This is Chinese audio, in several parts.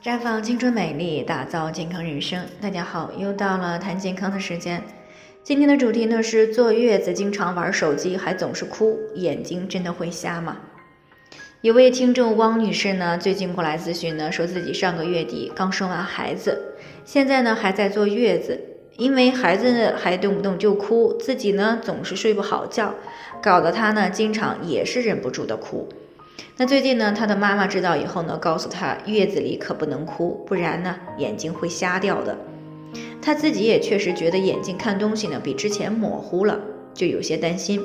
绽放青春美丽，打造健康人生。大家好，又到了谈健康的时间。今天的主题呢是坐月子经常玩手机还总是哭，眼睛真的会瞎吗？有位听众汪女士呢，最近过来咨询呢，说自己上个月底刚生完孩子，现在呢还在坐月子，因为孩子还动不动就哭，自己呢总是睡不好觉，搞得她呢经常也是忍不住的哭。那最近呢，他的妈妈知道以后呢，告诉他月子里可不能哭，不然呢眼睛会瞎掉的。他自己也确实觉得眼睛看东西呢比之前模糊了，就有些担心。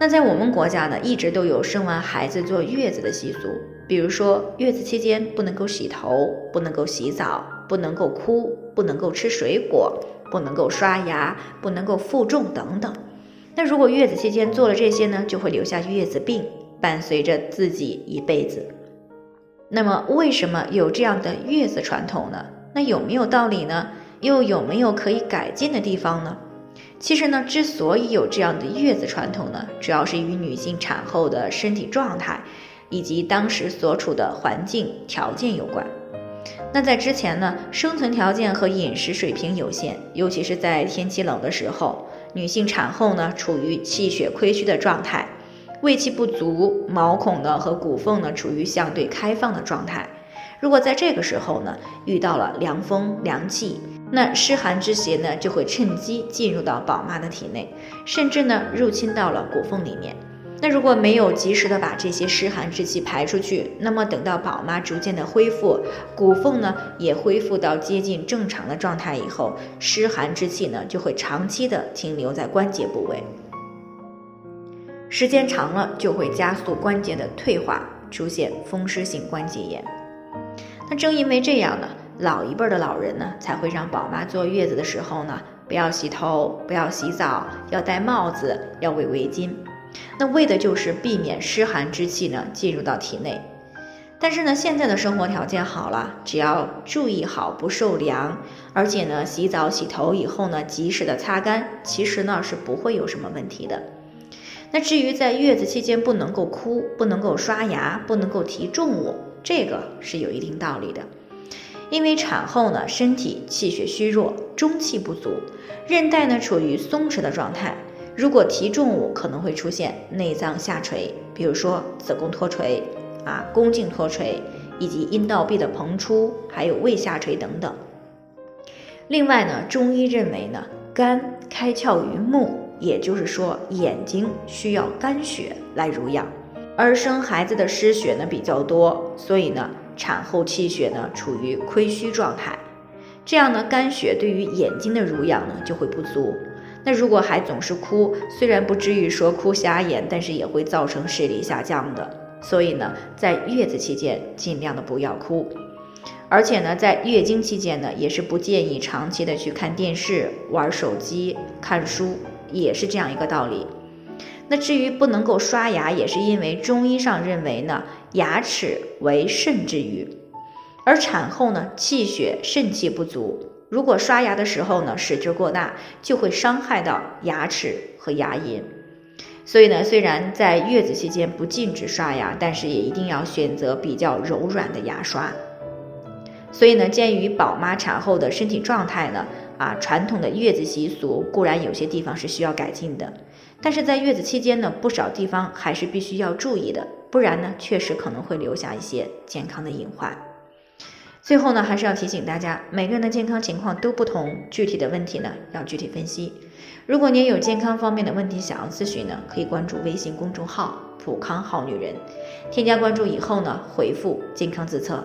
那在我们国家呢，一直都有生完孩子坐月子的习俗，比如说月子期间不能够洗头，不能够洗澡，不能够哭，不能够吃水果，不能够刷牙，不能够负重等等。那如果月子期间做了这些呢，就会留下月子病。伴随着自己一辈子，那么为什么有这样的月子传统呢？那有没有道理呢？又有没有可以改进的地方呢？其实呢，之所以有这样的月子传统呢，主要是与女性产后的身体状态以及当时所处的环境条件有关。那在之前呢，生存条件和饮食水平有限，尤其是在天气冷的时候，女性产后呢，处于气血亏虚的状态。胃气不足，毛孔呢和骨缝呢处于相对开放的状态。如果在这个时候呢遇到了凉风凉气，那湿寒之邪呢就会趁机进入到宝妈的体内，甚至呢入侵到了骨缝里面。那如果没有及时的把这些湿寒之气排出去，那么等到宝妈逐渐的恢复，骨缝呢也恢复到接近正常的状态以后，湿寒之气呢就会长期的停留在关节部位。时间长了，就会加速关节的退化，出现风湿性关节炎。那正因为这样呢，老一辈的老人呢，才会让宝妈坐月子的时候呢，不要洗头，不要洗澡，要戴帽子，要围围巾。那为的就是避免湿寒之气呢进入到体内。但是呢，现在的生活条件好了，只要注意好不受凉，而且呢，洗澡洗头以后呢，及时的擦干，其实呢是不会有什么问题的。那至于在月子期间不能够哭，不能够刷牙，不能够提重物，这个是有一定道理的。因为产后呢，身体气血虚弱，中气不足，韧带呢处于松弛的状态。如果提重物，可能会出现内脏下垂，比如说子宫脱垂啊、宫颈脱垂，以及阴道壁的膨出，还有胃下垂等等。另外呢，中医认为呢，肝开窍于目。也就是说，眼睛需要肝血来濡养，而生孩子的失血呢比较多，所以呢，产后气血呢处于亏虚状态，这样呢，肝血对于眼睛的濡养呢就会不足。那如果还总是哭，虽然不至于说哭瞎眼，但是也会造成视力下降的。所以呢，在月子期间尽量的不要哭，而且呢，在月经期间呢，也是不建议长期的去看电视、玩手机、看书。也是这样一个道理。那至于不能够刷牙，也是因为中医上认为呢，牙齿为肾之余，而产后呢，气血肾气不足，如果刷牙的时候呢，使劲过大，就会伤害到牙齿和牙龈。所以呢，虽然在月子期间不禁止刷牙，但是也一定要选择比较柔软的牙刷。所以呢，鉴于宝妈产后的身体状态呢。啊，传统的月子习俗固然有些地方是需要改进的，但是在月子期间呢，不少地方还是必须要注意的，不然呢，确实可能会留下一些健康的隐患。最后呢，还是要提醒大家，每个人的健康情况都不同，具体的问题呢要具体分析。如果您有健康方面的问题想要咨询呢，可以关注微信公众号“普康好女人”，添加关注以后呢，回复“健康自测”。